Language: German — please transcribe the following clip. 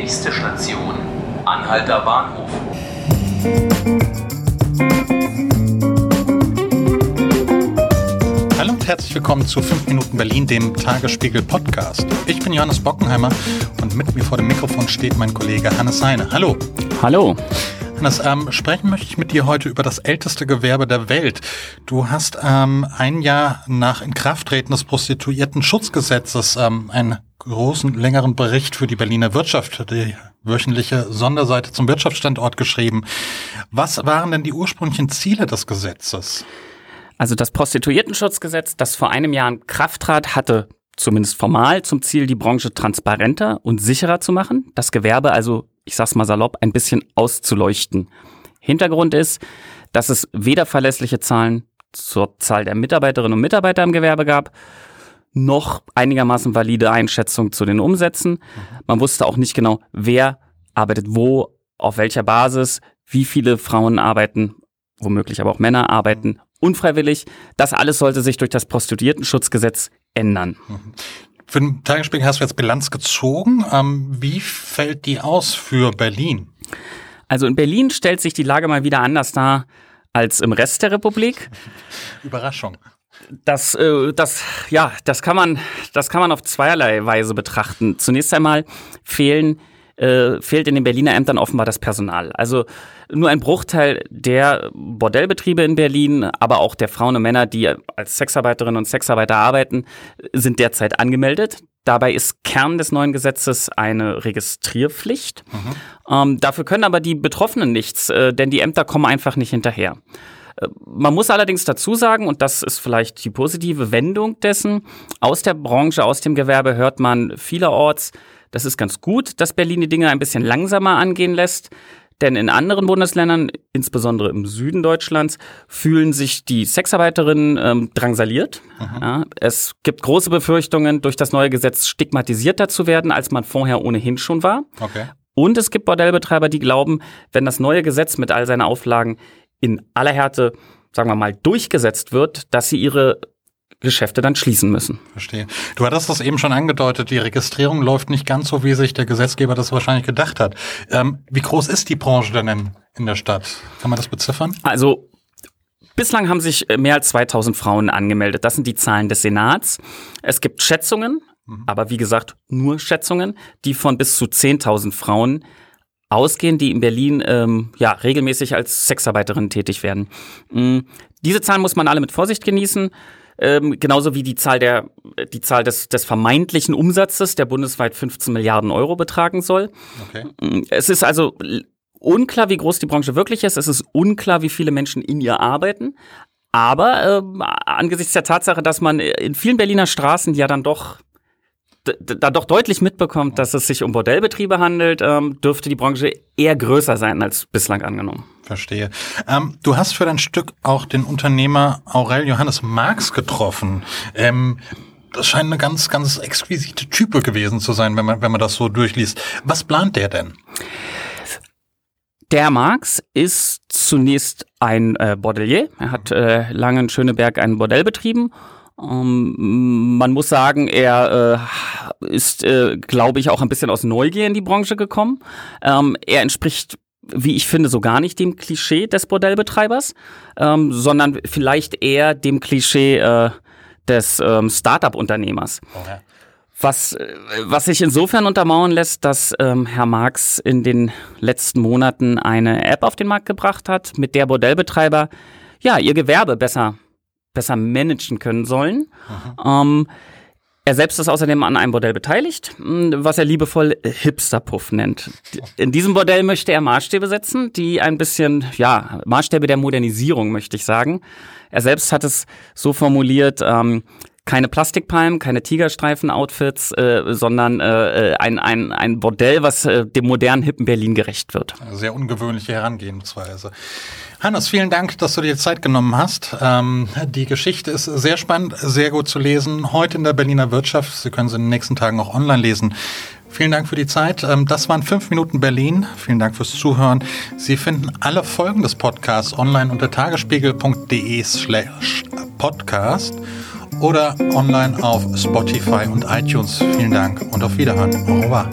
Nächste Station, Anhalter Bahnhof. Hallo und herzlich willkommen zu 5 Minuten Berlin, dem Tagesspiegel Podcast. Ich bin Johannes Bockenheimer und mit mir vor dem Mikrofon steht mein Kollege Hannes Heine. Hallo. Hallo. Hannes, ähm, sprechen möchte ich mit dir heute über das älteste Gewerbe der Welt. Du hast ähm, ein Jahr nach Inkrafttreten des Prostituierten-Schutzgesetzes ähm, einen großen, längeren Bericht für die Berliner Wirtschaft, die wöchentliche Sonderseite zum Wirtschaftsstandort geschrieben. Was waren denn die ursprünglichen Ziele des Gesetzes? Also das Prostituiertenschutzgesetz, das vor einem Jahr in Kraft trat, hatte zumindest formal zum Ziel, die Branche transparenter und sicherer zu machen, das Gewerbe also, ich sag's mal salopp, ein bisschen auszuleuchten. Hintergrund ist, dass es weder verlässliche Zahlen zur Zahl der Mitarbeiterinnen und Mitarbeiter im Gewerbe gab, noch einigermaßen valide Einschätzungen zu den Umsätzen. Man wusste auch nicht genau, wer arbeitet wo, auf welcher Basis, wie viele Frauen arbeiten, womöglich aber auch Männer arbeiten unfreiwillig. Das alles sollte sich durch das Prostituiertenschutzgesetz ändern. Für den Tagesspiegel hast du jetzt Bilanz gezogen. Ähm, wie fällt die aus für Berlin? Also in Berlin stellt sich die Lage mal wieder anders dar als im Rest der Republik. Überraschung. Das, äh, das, ja, das kann man, das kann man auf zweierlei Weise betrachten. Zunächst einmal fehlen äh, fehlt in den Berliner Ämtern offenbar das Personal. Also nur ein Bruchteil der Bordellbetriebe in Berlin, aber auch der Frauen und Männer, die als Sexarbeiterinnen und Sexarbeiter arbeiten, sind derzeit angemeldet. Dabei ist Kern des neuen Gesetzes eine Registrierpflicht. Mhm. Ähm, dafür können aber die Betroffenen nichts, äh, denn die Ämter kommen einfach nicht hinterher. Man muss allerdings dazu sagen, und das ist vielleicht die positive Wendung dessen, aus der Branche, aus dem Gewerbe hört man vielerorts, das ist ganz gut, dass Berlin die Dinge ein bisschen langsamer angehen lässt. Denn in anderen Bundesländern, insbesondere im Süden Deutschlands, fühlen sich die Sexarbeiterinnen ähm, drangsaliert. Ja, es gibt große Befürchtungen, durch das neue Gesetz stigmatisierter zu werden, als man vorher ohnehin schon war. Okay. Und es gibt Bordellbetreiber, die glauben, wenn das neue Gesetz mit all seinen Auflagen in aller Härte, sagen wir mal, durchgesetzt wird, dass sie ihre Geschäfte dann schließen müssen. Verstehe. Du hattest das eben schon angedeutet, die Registrierung läuft nicht ganz so, wie sich der Gesetzgeber das wahrscheinlich gedacht hat. Ähm, wie groß ist die Branche denn in, in der Stadt? Kann man das beziffern? Also Bislang haben sich mehr als 2000 Frauen angemeldet. Das sind die Zahlen des Senats. Es gibt Schätzungen, mhm. aber wie gesagt nur Schätzungen, die von bis zu 10.000 Frauen ausgehen, die in Berlin ähm, ja regelmäßig als Sexarbeiterinnen tätig werden. Mhm. Diese Zahlen muss man alle mit Vorsicht genießen ähm, genauso wie die Zahl der die Zahl des, des vermeintlichen Umsatzes, der bundesweit 15 Milliarden Euro betragen soll. Okay. Mm, es ist also unklar, wie groß die Branche wirklich ist. Es ist unklar, wie viele Menschen in ihr arbeiten. Aber ähm, angesichts der Tatsache, dass man in vielen Berliner Straßen ja dann doch da doch deutlich mitbekommt, dass es sich um Bordellbetriebe handelt, ähm, dürfte die Branche eher größer sein als bislang angenommen. Verstehe. Ähm, du hast für dein Stück auch den Unternehmer Aurel Johannes Marx getroffen. Ähm, das scheint eine ganz, ganz exquisite Type gewesen zu sein, wenn man, wenn man das so durchliest. Was plant der denn? Der Marx ist zunächst ein äh, Bordelier. Er hat äh, lange in Schöneberg einen Bordell betrieben ähm, man muss sagen, er äh, ist, äh, glaube ich, auch ein bisschen aus Neugier in die Branche gekommen. Ähm, er entspricht wie ich finde, so gar nicht dem Klischee des Bordellbetreibers, ähm, sondern vielleicht eher dem Klischee äh, des ähm, Startup-Unternehmers. Okay. Was, äh, was sich insofern untermauern lässt, dass ähm, Herr Marx in den letzten Monaten eine App auf den Markt gebracht hat, mit der Bordellbetreiber ja ihr Gewerbe besser besser managen können sollen. Ähm, er selbst ist außerdem an einem Bordell beteiligt, was er liebevoll Hipsterpuff nennt. In diesem Bordell möchte er Maßstäbe setzen, die ein bisschen, ja, Maßstäbe der Modernisierung, möchte ich sagen. Er selbst hat es so formuliert, ähm, keine Plastikpalmen, keine Tigerstreifen-Outfits, äh, sondern äh, ein, ein, ein Bordell, was äh, dem modernen, hippen Berlin gerecht wird. Sehr ungewöhnliche Herangehensweise. Hannes, vielen Dank, dass du dir Zeit genommen hast. Ähm, die Geschichte ist sehr spannend, sehr gut zu lesen. Heute in der Berliner Wirtschaft. Sie können sie in den nächsten Tagen auch online lesen. Vielen Dank für die Zeit. Ähm, das waren fünf Minuten Berlin. Vielen Dank fürs Zuhören. Sie finden alle Folgen des Podcasts online unter tagesspiegel.de slash podcast oder online auf Spotify und iTunes. Vielen Dank und auf Wiederhören. Au revoir.